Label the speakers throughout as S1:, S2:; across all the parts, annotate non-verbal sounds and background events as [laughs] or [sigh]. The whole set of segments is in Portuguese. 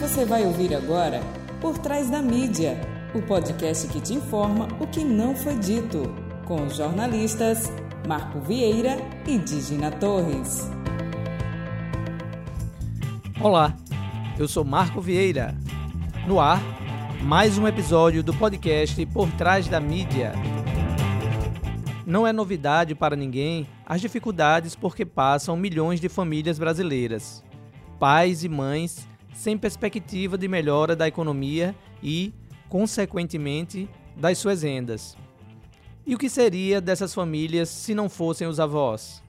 S1: Você vai ouvir agora Por Trás da Mídia, o podcast que te informa o que não foi dito, com os jornalistas Marco Vieira e Digina Torres.
S2: Olá, eu sou Marco Vieira. No ar, mais um episódio do podcast Por Trás da Mídia. Não é novidade para ninguém as dificuldades por que passam milhões de famílias brasileiras. Pais e mães sem perspectiva de melhora da economia e, consequentemente, das suas rendas. E o que seria dessas famílias se não fossem os avós?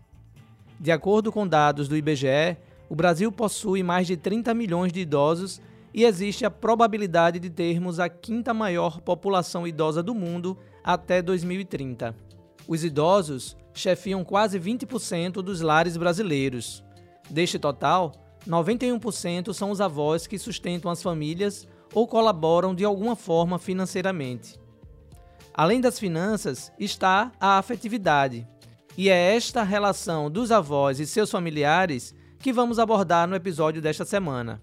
S2: De acordo com dados do IBGE, o Brasil possui mais de 30 milhões de idosos e existe a probabilidade de termos a quinta maior população idosa do mundo até 2030. Os idosos chefiam quase 20% dos lares brasileiros. Deste total, 91% são os avós que sustentam as famílias ou colaboram de alguma forma financeiramente. Além das finanças, está a afetividade. E é esta relação dos avós e seus familiares que vamos abordar no episódio desta semana.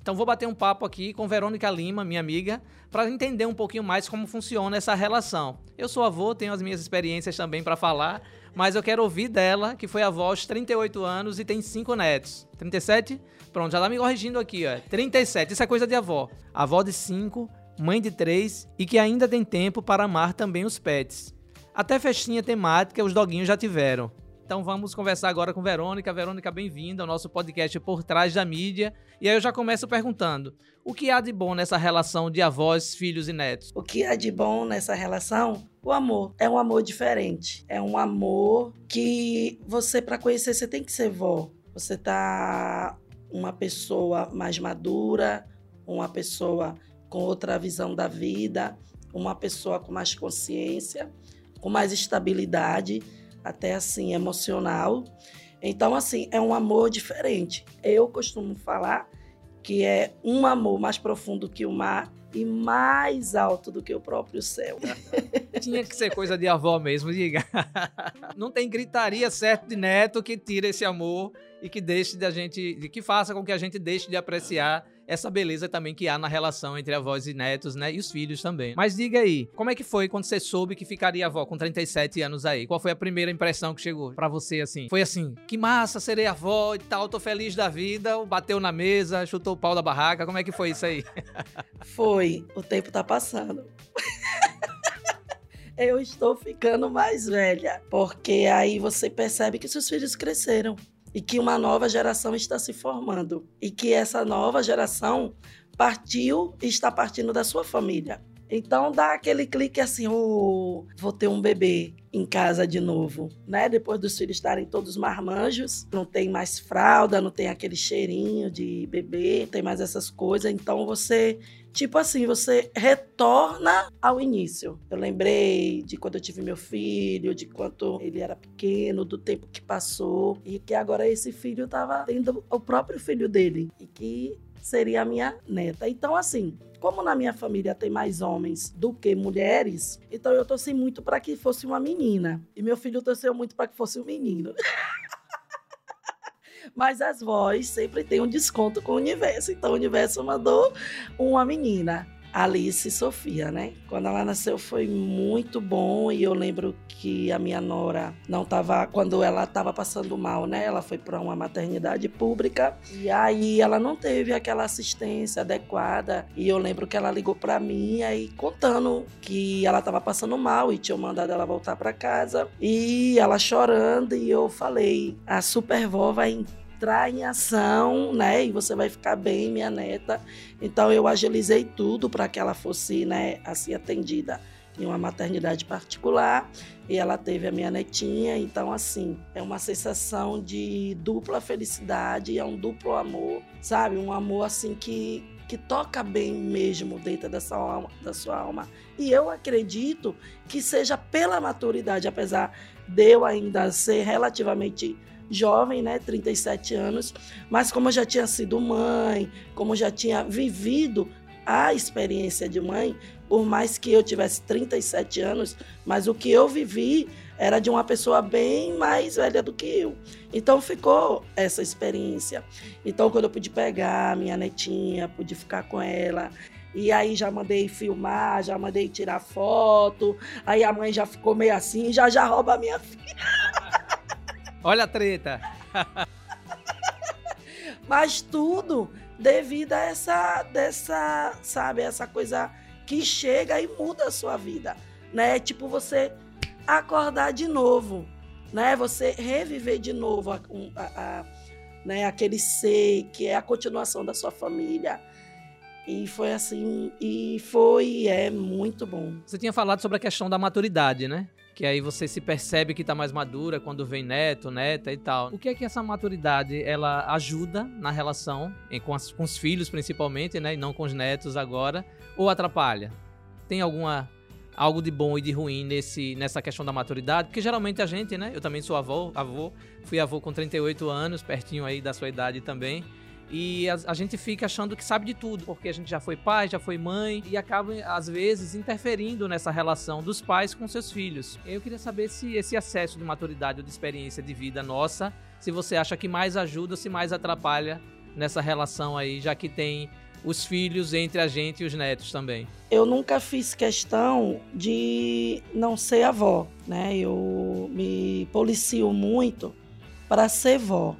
S2: Então vou bater um papo aqui com Verônica Lima, minha amiga, para entender um pouquinho mais como funciona essa relação. Eu sou avô, tenho as minhas experiências também para falar, mas eu quero ouvir dela, que foi avó aos 38 anos e tem 5 netos. 37? Pronto, já tá me corrigindo aqui, ó. 37, isso é coisa de avó. Avó de 5, mãe de 3 e que ainda tem tempo para amar também os pets. Até festinha temática os doguinhos já tiveram. Então vamos conversar agora com Verônica. Verônica, bem-vinda ao nosso podcast Por Trás da Mídia. E aí eu já começo perguntando: o que há de bom nessa relação de avós, filhos e netos?
S3: O que há de bom nessa relação? O amor. É um amor diferente. É um amor que você, para conhecer, você tem que ser vó. Você tá uma pessoa mais madura, uma pessoa com outra visão da vida, uma pessoa com mais consciência, com mais estabilidade até assim emocional. Então, assim, é um amor diferente. Eu costumo falar que é um amor mais profundo que o mar e mais alto do que o próprio céu. [laughs]
S2: Tinha que ser coisa de avó mesmo, diga. [laughs] Não tem gritaria certo de neto que tire esse amor e que deixe da gente, que faça com que a gente deixe de apreciar essa beleza também que há na relação entre avós e netos, né? E os filhos também. Mas diga aí, como é que foi quando você soube que ficaria avó com 37 anos aí? Qual foi a primeira impressão que chegou para você assim? Foi assim, que massa, serei avó e tal, tô feliz da vida, bateu na mesa, chutou o pau da barraca, como é que foi isso aí? [laughs]
S3: Foi, o tempo tá passando. [laughs] eu estou ficando mais velha, porque aí você percebe que seus filhos cresceram e que uma nova geração está se formando e que essa nova geração partiu e está partindo da sua família. Então dá aquele clique assim, oh, vou ter um bebê em casa de novo, né? Depois dos filhos estarem todos marmanjos, não tem mais fralda, não tem aquele cheirinho de bebê, não tem mais essas coisas. Então você, tipo assim, você retorna ao início. Eu lembrei de quando eu tive meu filho, de quanto ele era pequeno, do tempo que passou e que agora esse filho estava tendo o próprio filho dele e que seria a minha neta. Então assim, como na minha família tem mais homens do que mulheres, então eu torci muito para que fosse uma menina. E meu filho torceu muito para que fosse um menino. [laughs] Mas as vozes sempre têm um desconto com o universo. Então o universo mandou uma menina. Alice Sofia, né? Quando ela nasceu foi muito bom e eu lembro que a minha nora não estava quando ela estava passando mal, né? Ela foi para uma maternidade pública e aí ela não teve aquela assistência adequada e eu lembro que ela ligou para mim aí contando que ela estava passando mal e tinha mandado ela voltar para casa e ela chorando e eu falei: "A supervó vai entrar em ação, né? E você vai ficar bem, minha neta. Então eu agilizei tudo para que ela fosse, né, assim atendida em uma maternidade particular e ela teve a minha netinha. Então, assim, é uma sensação de dupla felicidade, é um duplo amor, sabe? Um amor assim que que toca bem mesmo dentro dessa alma, da sua alma. E eu acredito que seja pela maturidade, apesar de eu ainda ser relativamente jovem, né, 37 anos, mas como eu já tinha sido mãe, como já tinha vivido a experiência de mãe, por mais que eu tivesse 37 anos, mas o que eu vivi era de uma pessoa bem mais velha do que eu. Então ficou essa experiência. Então quando eu pude pegar minha netinha, pude ficar com ela, e aí já mandei filmar, já mandei tirar foto. Aí a mãe já ficou meio assim, já já rouba a minha filha. [laughs]
S2: Olha a treta. [laughs]
S3: Mas tudo devido a essa dessa, sabe, essa coisa que chega e muda a sua vida, né? Tipo você acordar de novo, né? Você reviver de novo a, a, a, né? aquele ser que é a continuação da sua família. E foi assim, e foi é muito bom.
S2: Você tinha falado sobre a questão da maturidade, né? Que aí você se percebe que está mais madura quando vem neto, neta e tal. O que é que essa maturidade ela ajuda na relação com, as, com os filhos principalmente, né? E não com os netos agora, ou atrapalha? Tem alguma algo de bom e de ruim nesse, nessa questão da maturidade, porque geralmente a gente, né? Eu também sou avô, avô, fui avô com 38 anos, pertinho aí da sua idade também. E a, a, gente fica achando que sabe de tudo, porque a gente já foi pai, já foi mãe, e acaba, às vezes, interferindo nessa relação dos pais com seus filhos. Eu queria saber se esse acesso de maturidade ou de experiência de vida nossa, se você acha que mais ajuda ou se mais atrapalha nessa relação aí, já que tem os filhos entre a gente e os netos também?
S3: Eu nunca fiz questão de não ser avó, né? Eu me policio muito para ser vó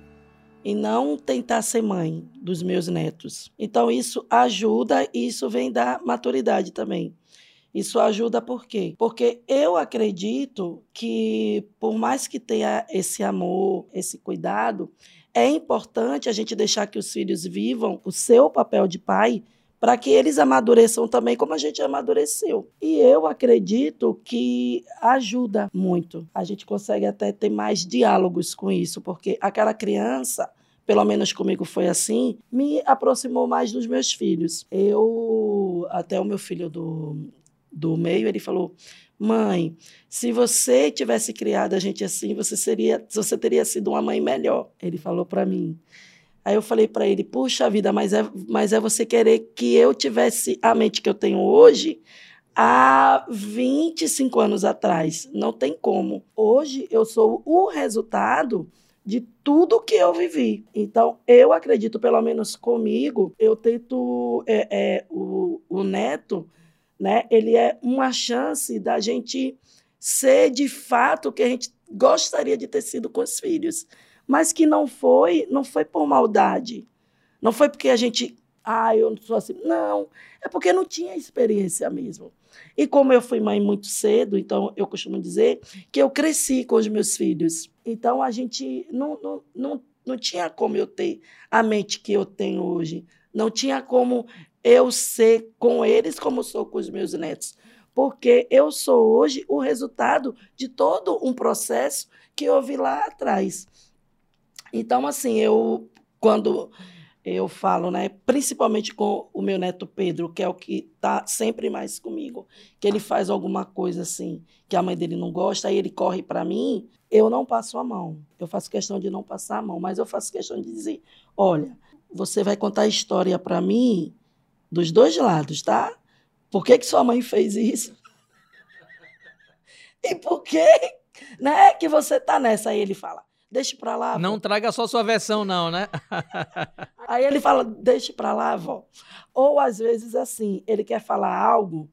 S3: e não tentar ser mãe dos meus netos. Então isso ajuda e isso vem da maturidade também. Isso ajuda por quê? Porque eu acredito que por mais que tenha esse amor, esse cuidado, é importante a gente deixar que os filhos vivam o seu papel de pai para que eles amadureçam também como a gente amadureceu. E eu acredito que ajuda muito. A gente consegue até ter mais diálogos com isso, porque aquela criança pelo menos comigo foi assim, me aproximou mais dos meus filhos. Eu, até o meu filho do, do meio, ele falou: Mãe, se você tivesse criado a gente assim, você seria, você teria sido uma mãe melhor. Ele falou para mim. Aí eu falei para ele: Puxa vida, mas é, mas é você querer que eu tivesse a mente que eu tenho hoje há 25 anos atrás. Não tem como. Hoje eu sou o resultado de tudo que eu vivi. Então, eu acredito, pelo menos comigo, eu tento é, é, o, o neto né? Ele é uma chance da gente ser de fato o que a gente gostaria de ter sido com os filhos, mas que não foi, não foi por maldade. Não foi porque a gente, ah, eu não sou assim. Não, é porque não tinha experiência mesmo. E como eu fui mãe muito cedo, então eu costumo dizer que eu cresci com os meus filhos. Então a gente não, não, não, não tinha como eu ter a mente que eu tenho hoje. Não tinha como eu ser com eles como sou com os meus netos. Porque eu sou hoje o resultado de todo um processo que houve lá atrás. Então, assim, eu, quando eu falo, né, principalmente com o meu neto Pedro, que é o que está sempre mais comigo, que ele faz alguma coisa assim, que a mãe dele não gosta, aí ele corre para mim, eu não passo a mão. Eu faço questão de não passar a mão, mas eu faço questão de dizer: olha, você vai contar a história para mim dos dois lados, tá? Por que, que sua mãe fez isso? [laughs] e por que, né, que você tá nessa? Aí ele fala, deixa pra lá.
S2: Não traga só sua versão, não, né? [laughs]
S3: Aí ele fala, deixa pra lá, vó. Ou às vezes assim, ele quer falar algo,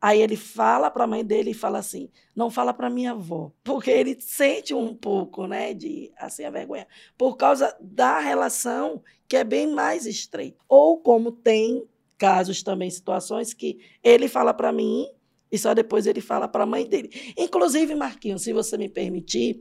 S3: aí ele fala pra mãe dele e fala assim, não fala pra minha avó. Porque ele sente um pouco, né, de, assim, a vergonha. Por causa da relação que é bem mais estreita. Ou como tem casos também, situações que ele fala para mim e só depois ele fala para a mãe dele. Inclusive, Marquinhos, se você me permitir,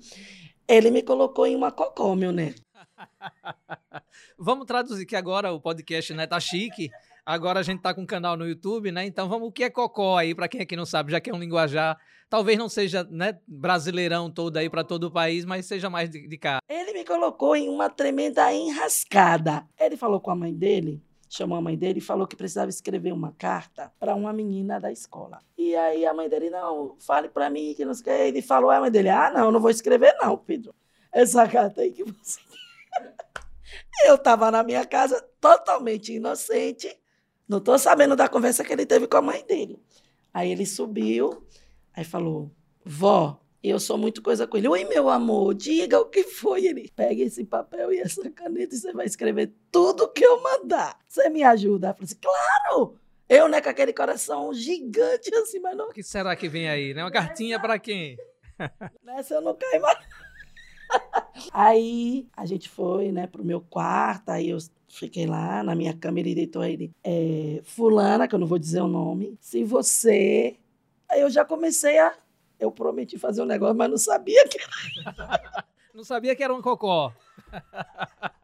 S3: ele me colocou em uma cocó, meu neto. [laughs]
S2: vamos traduzir que agora o podcast né, tá chique. Agora a gente tá com um canal no YouTube, né? Então vamos o que é cocó aí para quem aqui não sabe, já que é um linguajar, talvez não seja, né, brasileirão todo aí para todo o país, mas seja mais de, de cá.
S3: Ele me colocou em uma tremenda enrascada. Ele falou com a mãe dele chamou a mãe dele e falou que precisava escrever uma carta para uma menina da escola. E aí a mãe dele, não, fale para mim que não sei Ele falou, a mãe dele, ah, não, não vou escrever não, Pedro. Essa [laughs] carta aí que você... [laughs] Eu estava na minha casa totalmente inocente, não estou sabendo da conversa que ele teve com a mãe dele. Aí ele subiu, aí falou, vó, E eu sou muito coisa com ele. Oi, meu amor, diga o que foi. Ele pega esse papel e essa caneta e você vai escrever tudo que eu mandar. Você me ajuda? Eu falei assim, claro! Eu, né, com aquele coração gigante assim, mas não.
S2: O que será que vem aí, né? Uma cartinha para quem? [laughs]
S3: Nessa eu não caio mais. [laughs] aí a gente foi, né, pro meu quarto, aí eu fiquei lá na minha cama, ele deitou ele, é, fulana, que eu não vou dizer o nome, se você... Aí eu já comecei a... Eu prometi fazer um negócio, mas não sabia que
S2: era... [laughs] não sabia que era um cocó. [laughs]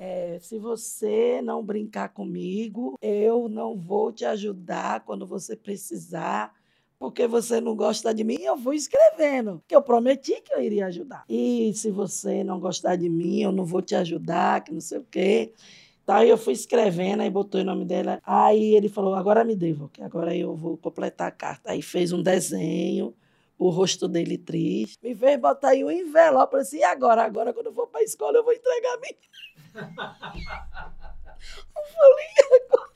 S3: É, se você não brincar comigo, eu não vou te ajudar quando você precisar porque você não gosta de mim, eu fui escrevendo, que eu prometi que eu iria ajudar. E se você não gostar de mim, eu não vou te ajudar, que não sei o quê. Então, aí eu fui escrevendo, aí botou o nome dela. Aí ele falou, agora me devo, que agora eu vou completar a carta. Aí fez um desenho, o rosto dele triste. Me fez botar aí um envelope. Disse, e agora? Agora, quando eu for para a escola, eu vou entregar a mim. eu falei, agora?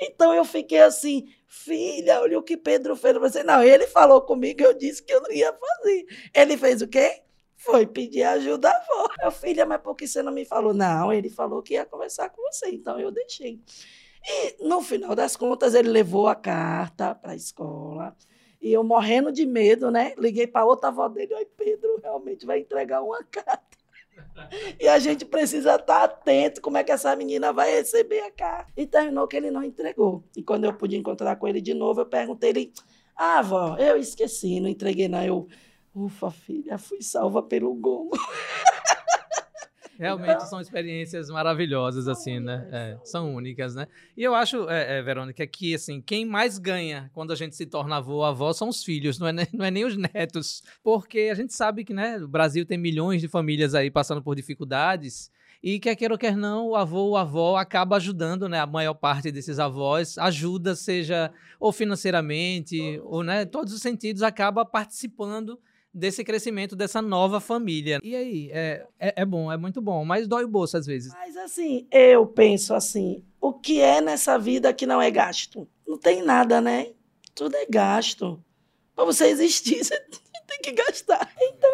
S3: Então eu fiquei assim, filha, olha o que Pedro fez. Eu falei, não, ele falou comigo, eu disse que eu não ia fazer. Ele fez o quê? Foi pedir ajuda à avó. Eu, filha, mas por que você não me falou? Não, ele falou que ia conversar com você, então eu deixei. E no final das contas, ele levou a carta para a escola. E eu morrendo de medo, né? Liguei para outra avó dele, oi, Pedro realmente vai entregar uma [laughs] carta. E a gente precisa estar atento como é que essa menina vai receber a carta. E terminou que ele não entregou. E quando eu pude encontrar com ele de novo, eu perguntei ele: Ah, avó, eu esqueci, não entreguei, não. Eu, ufa, filha, fui salva pelo gomo. [laughs]
S2: Realmente são experiências maravilhosas, assim, né? É, são únicas, né? E eu acho, é, é, Verônica, que, assim, quem mais ganha quando a gente se torna avô ou avó são os filhos, não é, nem, não é nem os netos. Porque a gente sabe que, né, o Brasil tem milhões de famílias aí passando por dificuldades e quer queira ou quer não, o avô ou avó acaba ajudando, né? A maior parte desses avós ajuda, seja ou financeiramente, ou, né, todos os sentidos, acaba participando desse crescimento dessa nova família. E aí, é, é, é, bom, é muito bom, mas dói o bolso às vezes.
S3: Mas assim, eu penso assim, o que é nessa vida que não é gasto? Não tem nada, né? Tudo é gasto. Para você existir, [laughs] você tem que gastar. Então,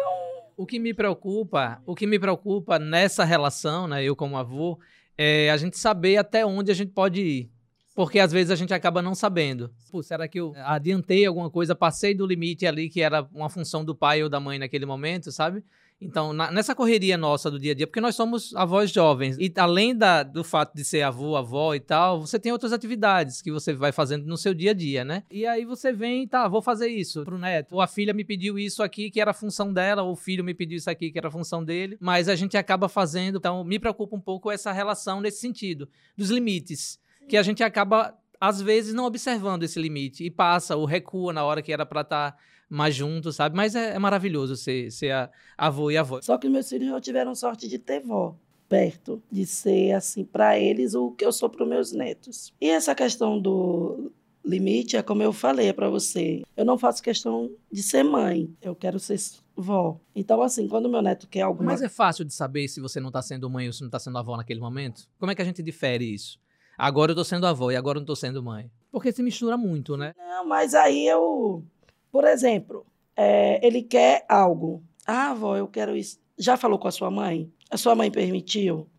S2: o que me preocupa, o que me preocupa nessa relação, né, eu como avô, é a gente saber até onde a gente pode ir. Porque às vezes a gente acaba não sabendo. Pô, será que eu adiantei alguma coisa, passei do limite ali que era uma função do pai ou da mãe naquele momento, sabe? Então, na, nessa correria nossa do dia a dia, porque nós somos avós jovens, e além da, do fato de ser avô, avó e tal, você tem outras atividades que você vai fazendo no seu dia a dia, né? E aí você vem, tá, vou fazer isso pro neto. Ou a filha me pediu isso aqui, que era função dela, ou o filho me pediu isso aqui, que era função dele. Mas a gente acaba fazendo, então me preocupa um pouco essa relação nesse sentido, dos limites que a gente acaba, às vezes, não observando esse limite e passa ou recua na hora que era para estar tá mais junto, sabe? Mas é, é maravilhoso ser, ser a, avô e avó.
S3: Só que meus filhos não tiveram sorte de ter vó perto, de ser assim para eles o que eu sou para meus netos. E essa questão do limite é como eu falei para você. Eu não faço questão de ser mãe, eu quero ser vó. Então, assim, quando meu neto quer alguma...
S2: Mas é fácil de saber se você não está sendo mãe ou se não está sendo avó naquele momento? Como é que a gente difere isso? Agora eu tô sendo avó e agora eu não tô sendo mãe. Porque se mistura muito, né?
S3: Não, mas aí eu. Por exemplo, é, ele quer algo. Ah, avó, eu quero isso. Já falou com a sua mãe? A sua mãe permitiu?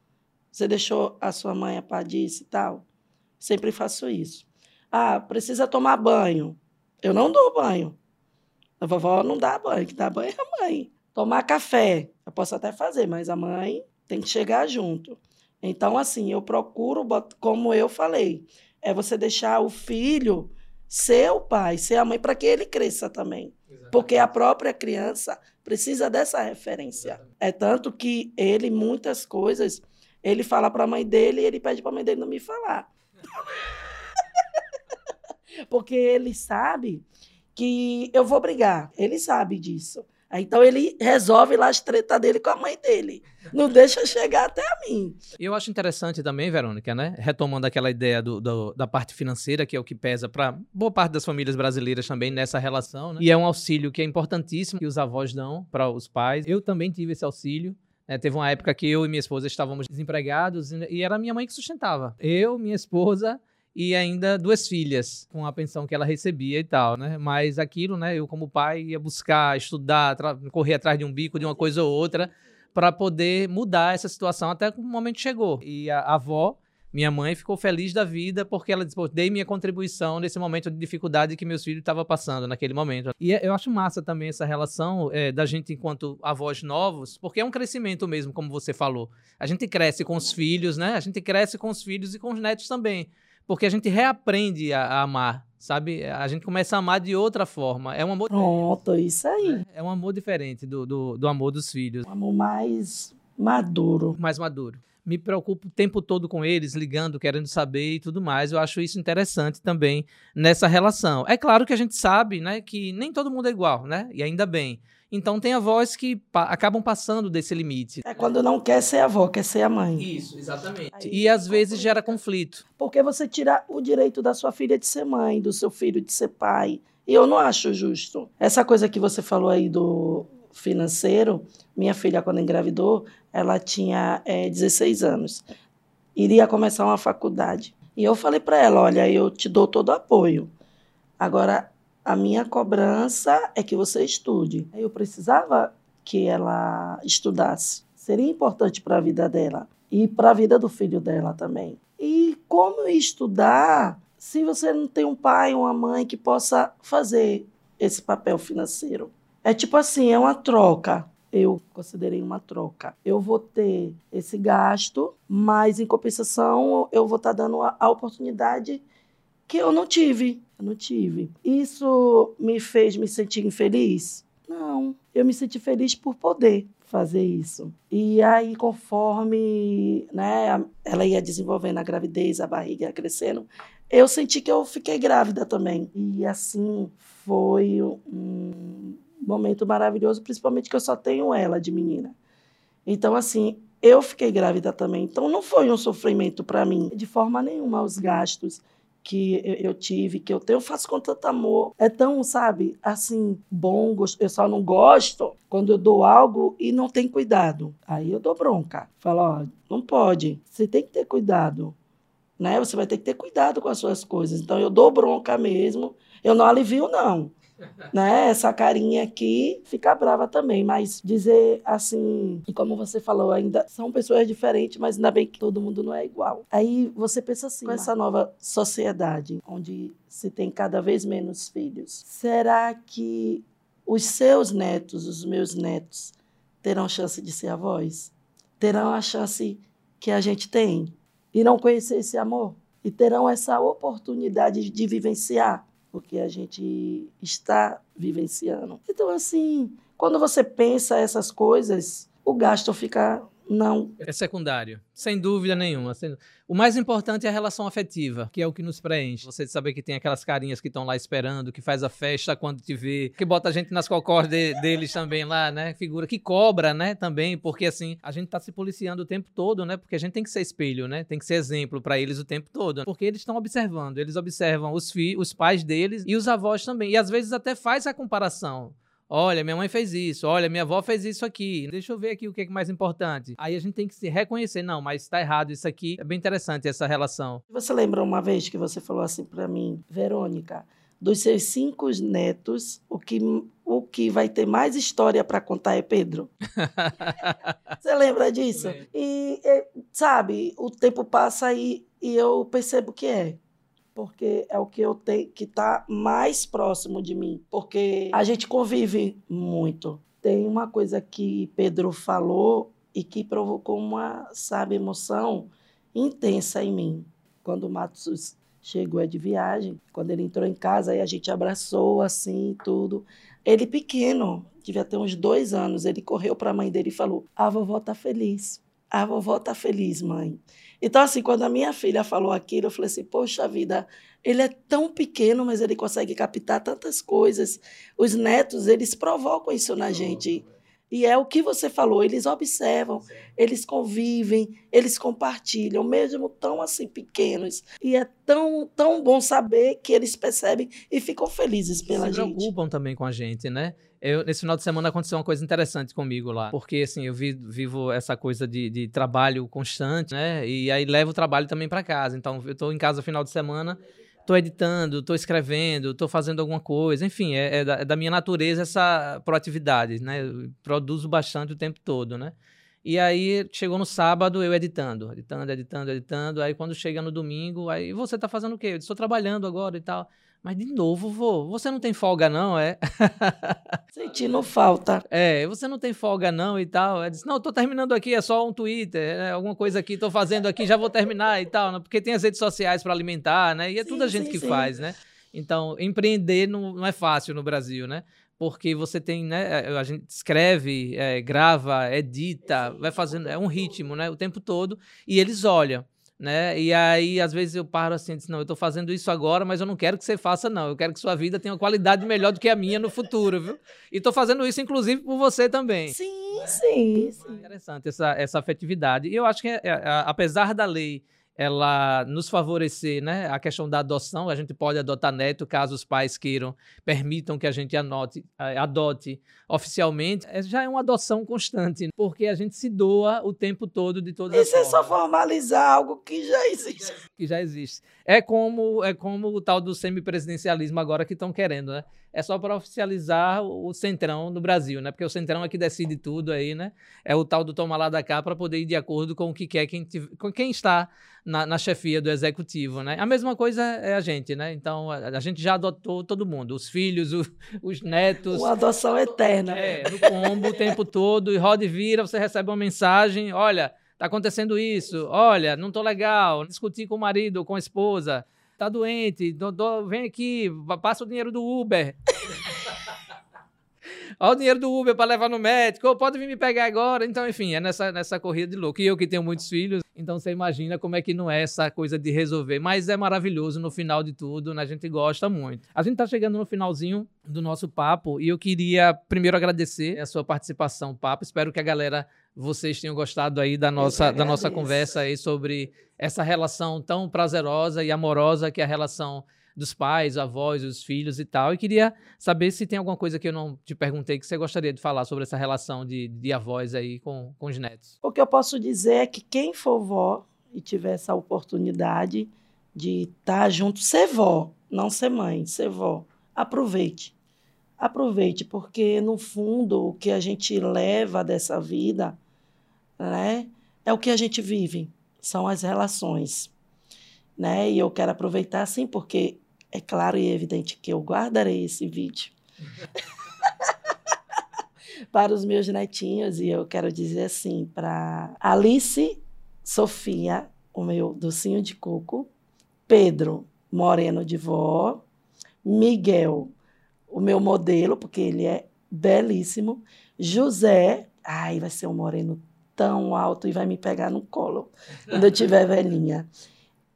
S3: Você deixou a sua mãe a par disso e tal? Sempre faço isso. Ah, precisa tomar banho. Eu não dou banho. A vovó não dá banho, que dá banho é a mãe. Tomar café, eu posso até fazer, mas a mãe tem que chegar junto. Então, assim, eu procuro, como eu falei, é você deixar o filho ser o pai, ser a mãe, para que ele cresça também. Exatamente. Porque a própria criança precisa dessa referência. Exatamente. É tanto que ele, muitas coisas, ele fala para a mãe dele e ele pede para a mãe dele não me falar. [laughs] Porque ele sabe que eu vou brigar. Ele sabe disso. Então ele resolve lá as tretas dele com a mãe dele. Não deixa chegar até a mim.
S2: Eu acho interessante também, Verônica, né? Retomando aquela ideia do, do da parte financeira, que é o que pesa para boa parte das famílias brasileiras também nessa relação, né? E é um auxílio que é importantíssimo que os avós dão para os pais. Eu também tive esse auxílio. É, teve uma época que eu e minha esposa estávamos desempregados e era minha mãe que sustentava. Eu, minha esposa e ainda duas filhas, com a pensão que ela recebia e tal, né? Mas aquilo, né? Eu, como pai, ia buscar, estudar, correr atrás de um bico, de uma coisa ou outra, para poder mudar essa situação até que o momento chegou. E a, avó minha mãe ficou feliz da vida porque ela disse, Pô, dei minha contribuição nesse momento de dificuldade que meus filhos estavam passando naquele momento. E é, eu acho massa também essa relação é, da gente enquanto avós novos, porque é um crescimento mesmo, como você falou. A gente cresce com os filhos, né? A gente cresce com os filhos e com os netos também. Porque a gente reaprende a, a amar, sabe? A gente começa a amar de outra forma. É um amor.
S3: Pronto, isso aí.
S2: É, é um amor diferente do, do, do amor dos filhos.
S3: Um amor mais maduro.
S2: Mais maduro me preocupo o tempo todo com eles, ligando, querendo saber e tudo mais. Eu acho isso interessante também nessa relação. É claro que a gente sabe, né, que nem todo mundo é igual, né? E ainda bem. Então tem avós que pa acabam passando desse limite.
S3: É quando não quer ser avó, quer ser a mãe.
S2: Isso, exatamente. Aí, e às vezes gera conflito.
S3: Porque você tira o direito da sua filha de ser mãe, do seu filho de ser pai. E eu não acho justo. Essa coisa que você falou aí do financeiro, minha filha, quando engravidou, ela tinha é, 16 anos. Iria começar uma faculdade. E eu falei para ela: olha, eu te dou todo o apoio. Agora, a minha cobrança é que você estude. Eu precisava que ela estudasse. Seria importante para a vida dela e para a vida do filho dela também. E como estudar se você não tem um pai, uma mãe que possa fazer esse papel financeiro? É tipo assim, é uma troca. Eu considerei uma troca. Eu vou ter esse gasto, mas em compensação eu vou estar tá dando a, a oportunidade que eu não tive. Eu não tive. Isso me fez me sentir infeliz? Não. Eu me senti feliz por poder fazer isso. E aí, conforme né, ela ia desenvolvendo a gravidez, a barriga ia crescendo, eu senti que eu fiquei grávida também. E assim foi um momento maravilhoso, principalmente que eu só tenho ela de menina. Então, assim, eu fiquei grávida também. Então, não foi um sofrimento para mim, de forma nenhuma, os gastos que eu, tive, que eu tenho, eu faço com tanto amor. É tão, sabe, assim, bom, eu só não gosto quando eu dou algo e não tem cuidado. Aí eu dou bronca. Falo, ó, não pode, você tem que ter cuidado. Né? Você vai ter que ter cuidado com as suas coisas. Então eu dou bronca mesmo. Eu não alivio, não né? Essa carinha aqui fica brava também, mas dizer assim, e como você falou, ainda são pessoas diferentes, mas ainda bem que todo mundo não é igual. Aí você pensa assim, com essa nova sociedade, onde se tem cada vez menos filhos, será que os seus netos, os meus netos, terão chance de ser avós? Terão a chance que a gente tem? E não conhecer esse amor? E terão essa oportunidade de vivenciar? Porque a gente está vivenciando. Então, assim, quando você pensa essas coisas, o gasto fica não.
S2: É secundário, sem dúvida nenhuma. O mais importante é a relação afetiva, que é o que nos preenche. Você saber que tem aquelas carinhas que estão lá esperando, que faz a festa quando te vê, que bota a gente nas cocós de, deles também lá, né? Figura que cobra, né? Também, porque assim, a gente tá se policiando o tempo todo, né? Porque a gente tem que ser espelho, né? Tem que ser exemplo para eles o tempo todo. Porque eles estão observando, eles observam os, fi os pais deles e os avós também. E às vezes até faz a comparação. Olha, minha mãe fez isso. Olha, minha avó fez isso aqui. Deixa eu ver aqui o que é mais importante. Aí a gente tem que se reconhecer. Não, mas está errado isso aqui. É bem interessante essa relação.
S3: Você lembra uma vez que você falou assim para mim, Verônica, dos seus cinco netos, o que, o que vai ter mais história para contar é Pedro. [laughs] você lembra disso? E, e, sabe, o tempo passa e, e eu percebo que é porque é o que eu tenho que está mais próximo de mim, porque a gente convive muito. Tem uma coisa que Pedro falou e que provocou uma, sabe, emoção intensa em mim. Quando o Matos chegou de viagem, quando ele entrou em casa, aí a gente abraçou assim, tudo. Ele pequeno, devia ter uns dois anos, ele correu para a mãe dele e falou: A vovó tá feliz. A vovó tá feliz, mãe. Então, assim, quando a minha filha falou aquilo, eu falei assim: poxa vida, ele é tão pequeno, mas ele consegue captar tantas coisas. Os netos, eles provocam isso na gente. E é o que você falou, eles observam, eles convivem, eles compartilham, mesmo tão assim pequenos. E é tão, tão bom saber que eles percebem e ficam felizes pela
S2: Se
S3: gente.
S2: preocupam também com a gente, né? Eu, nesse final de semana aconteceu uma coisa interessante comigo lá. Porque, assim, eu vi, vivo essa coisa de, de trabalho constante, né? E aí levo o trabalho também para casa. Então, eu estou em casa no final de semana estou editando, estou escrevendo, estou fazendo alguma coisa, enfim, é, é, da, é, da, minha natureza essa proatividade, né? Eu produzo bastante o tempo todo, né? E aí chegou no sábado eu editando, editando, editando, editando. Aí quando chega no domingo, aí você está fazendo o quê? Eu estou trabalhando agora e tal. Mas de novo, vô, você não tem folga não, é? [laughs]
S3: Sentindo falta.
S2: É, você não tem folga não e tal. Eu disse, não, tô terminando aqui, é só um Twitter, é alguma coisa aqui, tô fazendo aqui, já vou terminar e tal, né? porque tem as redes sociais para alimentar, né? E é sim, tudo a gente sim, que sim. faz, né? Então, empreender não, não é fácil no Brasil, né? porque você tem, né, a gente escreve, é, grava, edita, vai fazendo, é um ritmo, né, o tempo todo, e eles olham né? E aí, às vezes, eu paro assim, diz, não, eu estou fazendo isso agora, mas eu não quero que você faça, não. Eu quero que sua vida tenha uma qualidade melhor do que a minha no futuro, viu? E estou fazendo isso, inclusive, por você também.
S3: Sim, sim, sim.
S2: É interessante essa, essa afetividade. E eu acho que, é, é, apesar da lei ela nos favorecer, né? A questão da adoção, a gente pode adotar neto caso os pais queiram, permitam que a gente anote, adote oficialmente, é, já é uma adoção constante, porque a gente se doa o tempo todo de todas
S3: Isso
S2: as
S3: é só formalizar algo que já existe.
S2: Que já existe. É como, é como o tal do semipresidencialismo agora que estão querendo, né? É só para oficializar o centrão no Brasil, né? Porque o centrão é que decide tudo aí, né? É o tal do tomar lá da cá para poder ir de acordo com o que quer quem, com quem está na, na, chefia do executivo, né? A mesma coisa é a gente, né? Então, a, a gente já adotou todo mundo, os filhos, o, os netos.
S3: Uma adoção eterna.
S2: É, no combo o tempo todo, e roda e vira, você recebe uma mensagem, olha, tá acontecendo isso, olha, não tô legal, discuti com o marido, com a esposa, tá doente, do, do, vem aqui, passa o dinheiro do Uber. Olha o dinheiro do Uber para levar no médico, pode vir me pegar agora. Então, enfim, é nessa, nessa corrida de louco. E eu que tenho muitos filhos, então você imagina como é que não é essa coisa de resolver. Mas é maravilhoso no final de tudo, né? a gente gosta muito. A gente está chegando no finalzinho do nosso papo e eu queria primeiro agradecer a sua participação, papo. Espero que a galera, vocês tenham gostado aí da nossa, da nossa conversa aí sobre essa relação tão prazerosa e amorosa que é a relação dos pais, avós, os filhos e tal. E queria saber se tem alguma coisa que eu não te perguntei que você gostaria de falar sobre essa relação de, de avós aí com, com os netos.
S3: O que eu posso dizer é que quem for vó e tiver essa oportunidade de estar tá junto, ser vó, não ser mãe, ser vó, aproveite. Aproveite, porque no fundo o que a gente leva dessa vida, né, é o que a gente vive, são as relações né? E eu quero aproveitar assim, porque é claro e evidente que eu guardarei esse vídeo [laughs] para os meus netinhos e eu quero dizer assim para Alice Sofia, o meu docinho de coco, Pedro Moreno de vó, Miguel, o meu modelo, porque ele é belíssimo, José, ai, vai ser um moreno tão alto e vai me pegar no colo quando eu tiver velhinha.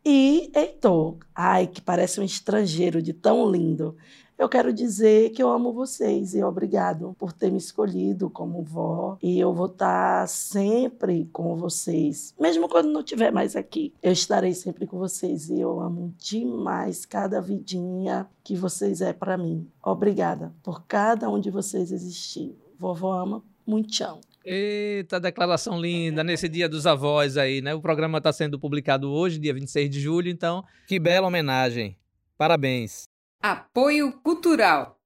S3: E Heitor, ai, que parece um estrangeiro de tão lindo. Eu quero dizer que eu amo vocês e obrigado por ter me escolhido como vó. E eu vou estar sempre com vocês, mesmo quando não estiver mais aqui. Eu estarei sempre com vocês e eu amo demais cada vidinha que vocês é para mim. Obrigada por cada um de vocês existir. Vovó ama muito.
S2: Eita, declaração linda nesse dia dos avós aí, né? O programa está sendo publicado hoje, dia 26 de julho, então que bela homenagem. Parabéns.
S1: Apoio Cultural.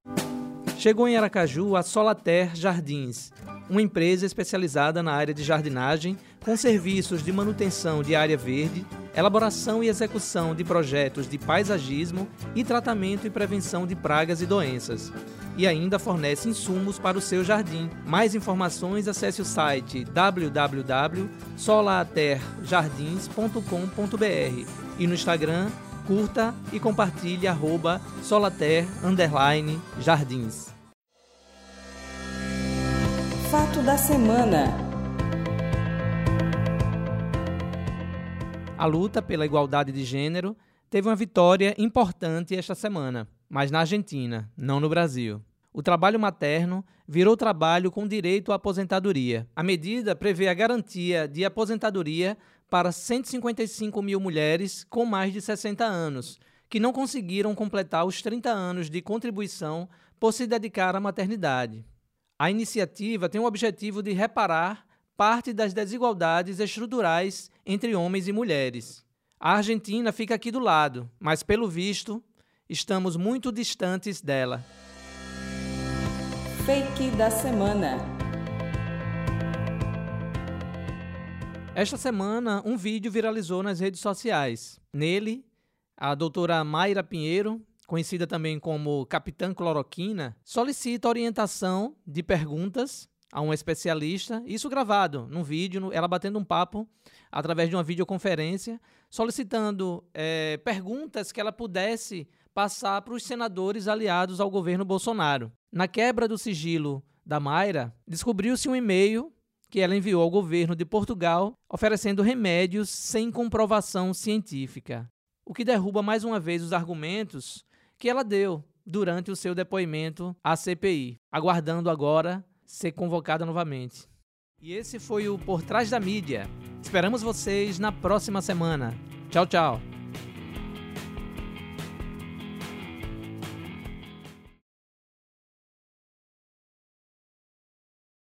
S2: Chegou em Aracaju a Solater Jardins, uma empresa especializada na área de jardinagem, com serviços de manutenção de área verde, elaboração e execução de projetos de paisagismo e tratamento e prevenção de pragas e doenças e ainda fornece insumos para o seu jardim. Mais informações, acesse o site www.solaterjardins.com.br e no Instagram curta e compartilhe arroba solater jardins.
S1: Fato da semana.
S2: A luta pela igualdade de gênero teve uma vitória importante esta semana, mas na Argentina, não no Brasil. o trabalho materno virou trabalho com direito à aposentadoria. A medida prevê a garantia de aposentadoria para 155 mil mulheres com mais de 60 anos, que não conseguiram completar os 30 anos de contribuição por se dedicar à maternidade. A iniciativa tem o objetivo de reparar parte das desigualdades estruturais entre homens e mulheres. A Argentina fica aqui do lado, mas pelo visto, estamos muito distantes dela.
S1: Fake da semana.
S2: Esta semana, um vídeo viralizou nas redes sociais. Nele, a doutora Mayra Pinheiro, conhecida também como Capitã Cloroquina, solicita orientação de perguntas a um especialista, isso gravado num vídeo, ela batendo um papo através de uma videoconferência, solicitando é, perguntas que ela pudesse passar para os senadores aliados ao governo Bolsonaro. Na quebra do sigilo da Mayra, descobriu-se um e-mail que ela enviou ao governo de Portugal oferecendo remédios sem comprovação científica, o que derruba mais uma vez os argumentos que ela deu durante o seu depoimento à CPI, aguardando agora ser convocada novamente. E esse foi o Por Trás da Mídia. Esperamos vocês na próxima semana. Tchau, tchau.